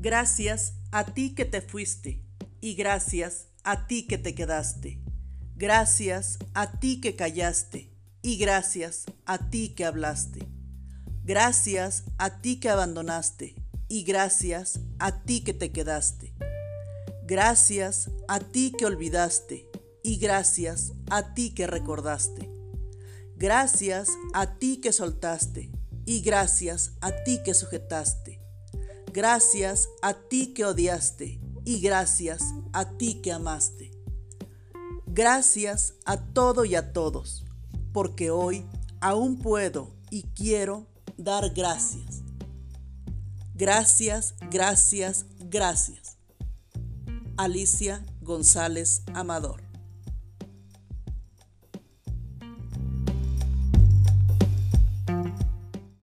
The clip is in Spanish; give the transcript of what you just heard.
Gracias a ti que te fuiste y gracias a ti que te quedaste. Gracias a ti que callaste y gracias a ti que hablaste. Gracias a ti que abandonaste y gracias a ti que te quedaste. Gracias a ti que olvidaste y gracias a ti que recordaste. Gracias a ti que soltaste y gracias a ti que sujetaste. Gracias a ti que odiaste y gracias a ti que amaste. Gracias a todo y a todos, porque hoy aún puedo y quiero dar gracias. Gracias, gracias, gracias. Alicia González Amador.